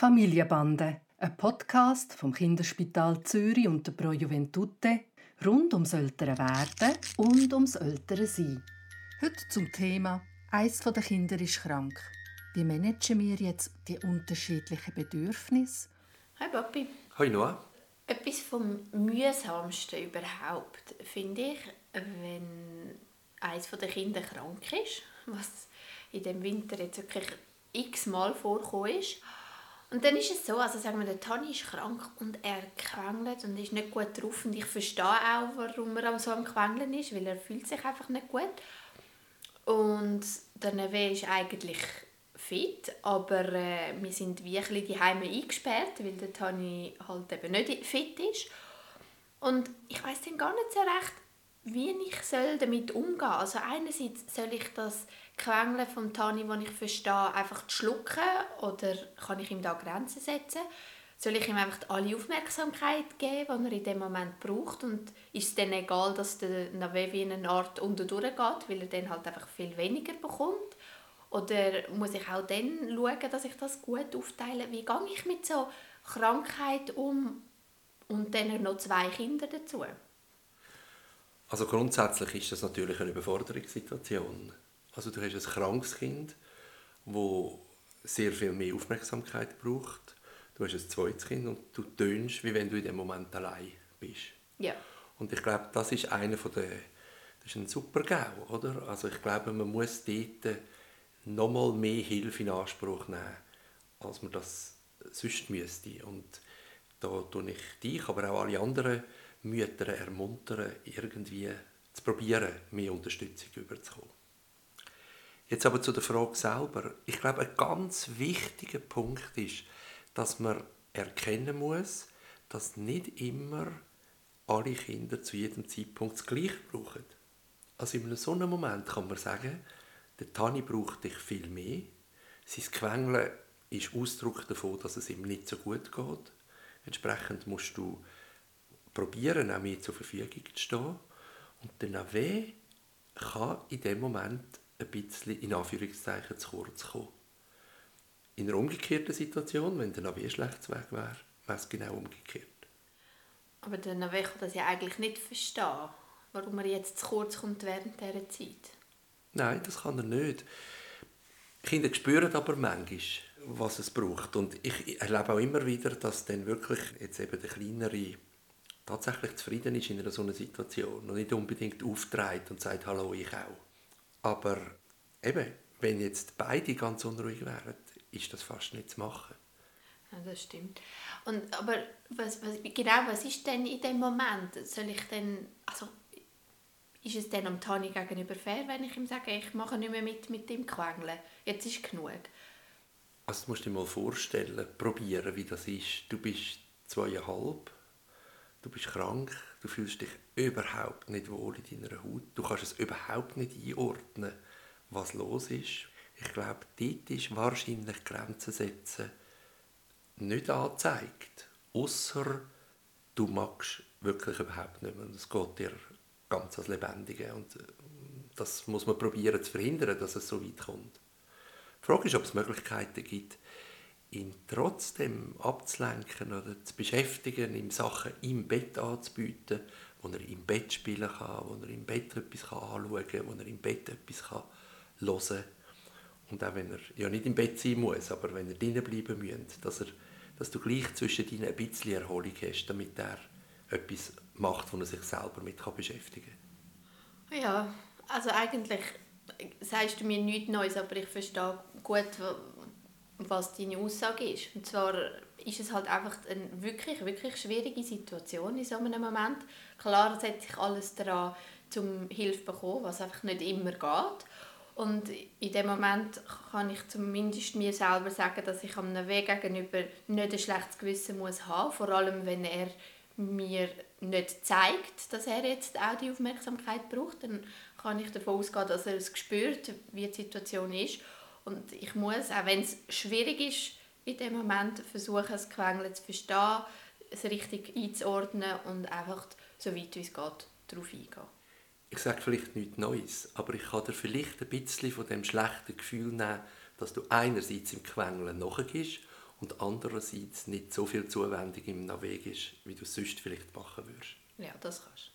Familienbande, ein Podcast vom Kinderspital Zürich und der Pro Juventute rund ums ältere Werden und ums ältere Sein. Heute zum Thema «Eins der Kinder ist krank». Wie managen wir jetzt die unterschiedlichen Bedürfnisse? Hi Papi. Hi Noah. Etwas vom mühsamsten überhaupt finde ich, wenn eines der Kinder krank ist, was in dem Winter jetzt wirklich x-mal vorgekommen ist und dann ist es so, also sagen wir, der Tani ist krank und er quengelt und ist nicht gut drauf und ich verstehe auch, warum er so am Quengeln ist, weil er fühlt sich einfach nicht gut. Und der Neve ist eigentlich fit, aber äh, wir sind wie ein die Heime eingesperrt, weil der Tani halt eben nicht fit ist. Und ich weiß dann gar nicht so recht, wie ich soll damit umgehen soll. Also einerseits soll ich das Quengeln vom Tani, das ich verstehe, einfach schlucken oder kann ich ihm da Grenzen setzen? Soll ich ihm einfach alle Aufmerksamkeit geben, die er in dem Moment braucht? Und ist es dann egal, dass der Nave wie eine Art unten durchgeht, weil er dann halt einfach viel weniger bekommt? Oder muss ich auch dann schauen, dass ich das gut aufteile? Wie gehe ich mit so Krankheit um und dann noch zwei Kinder dazu? Also grundsätzlich ist das natürlich eine Überforderungssituation. Also du hast ein krankes Kind, das sehr viel mehr Aufmerksamkeit braucht. Du hast ein zweites Kind und du tönst, wie wenn du in dem Moment allein bist. Ja. Und ich glaube, das ist einer von der, das ist ein super GAU, oder? Also ich glaube, man muss dort nochmal mehr Hilfe in Anspruch nehmen, als man das sonst müsste. Und da tue ich dich, aber auch alle anderen Mütter ermuntern, irgendwie zu probieren, mehr Unterstützung überzukommen. Jetzt aber zu der Frage selber. Ich glaube, ein ganz wichtiger Punkt ist, dass man erkennen muss, dass nicht immer alle Kinder zu jedem Zeitpunkt das Gleiche brauchen. Also in so einem Moment kann man sagen, der Tani braucht dich viel mehr. Sein Quengeln ist Ausdruck davon, dass es ihm nicht so gut geht. Entsprechend musst du probieren, auch mehr zur Verfügung zu stehen. Und der Nave kann in dem Moment ein bisschen in Anführungszeichen zu kurz kommen. In einer umgekehrten Situation, wenn der Nave schlecht weg wäre, wäre es genau umgekehrt. Aber der Nave kann das ja eigentlich nicht verstehen, warum er jetzt zu kurz kommt während dieser Zeit. Nein, das kann er nicht. Kinder spüren aber manchmal, was es braucht. Und ich erlebe auch immer wieder, dass dann wirklich jetzt eben der kleinere tatsächlich zufrieden ist in einer so einer Situation und nicht unbedingt auftreibt und sagt Hallo, ich auch. Aber eben, wenn jetzt beide ganz unruhig wären, ist das fast nicht zu machen. Ja, das stimmt. Und, aber was, was, genau, was ist denn in dem Moment? Soll ich denn, also ist es dann am Tani gegenüber fair, wenn ich ihm sage, ich mache nicht mehr mit mit dem Quengeln, jetzt ist genug? Also du musst dir mal vorstellen, probieren, wie das ist. Du bist zweieinhalb, du bist krank, du fühlst dich überhaupt nicht wohl in deiner Haut, du kannst es überhaupt nicht einordnen, was los ist. Ich glaube, dort ist wahrscheinlich Grenzen setzen nicht angezeigt, außer du magst wirklich überhaupt nicht mehr es geht dir ganz als Lebendige und äh, das muss man probieren zu verhindern, dass es so weit kommt. Die Frage ist, ob es Möglichkeiten gibt, ihn trotzdem abzulenken oder zu beschäftigen, ihm Sachen im Bett anzubieten, wo er im Bett spielen kann, wo er im Bett etwas anschauen kann, wo er im Bett etwas hören kann. Und auch wenn er ja nicht im Bett sein muss, aber wenn er drinnen bleiben muss, dass, er, dass du gleich zwischen ihnen ein bisschen Erholung hast, damit er etwas macht, wo er sich selber mit beschäftigen kann. Ja, also eigentlich sagst du mir nichts Neues, aber ich verstehe gut, was deine Aussage ist. Und zwar ist es halt einfach eine wirklich, wirklich schwierige Situation in so einem Moment. Klar setzt sich alles daran, um Hilfe zu bekommen, was einfach nicht immer geht. Und in dem Moment kann ich zumindest mir selber sagen, dass ich am Weg gegenüber nicht ein schlechtes Gewissen muss haben, vor allem wenn er mir nicht zeigt, dass er jetzt auch die Aufmerksamkeit braucht, dann kann ich davon ausgehen, dass er es spürt, wie die Situation ist und ich muss, auch wenn es schwierig ist, in dem Moment versuchen, das Quengeln zu verstehen, es richtig einzuordnen und einfach so weit wie es geht darauf eingehen. Ich sage vielleicht nichts Neues, aber ich kann dir vielleicht ein bisschen von dem schlechten Gefühl nehmen, dass du einerseits im Quengeln nachgehst und andererseits nicht so viel Zuwendung im Weg ist, wie du es sonst vielleicht machen würdest. Ja, das kannst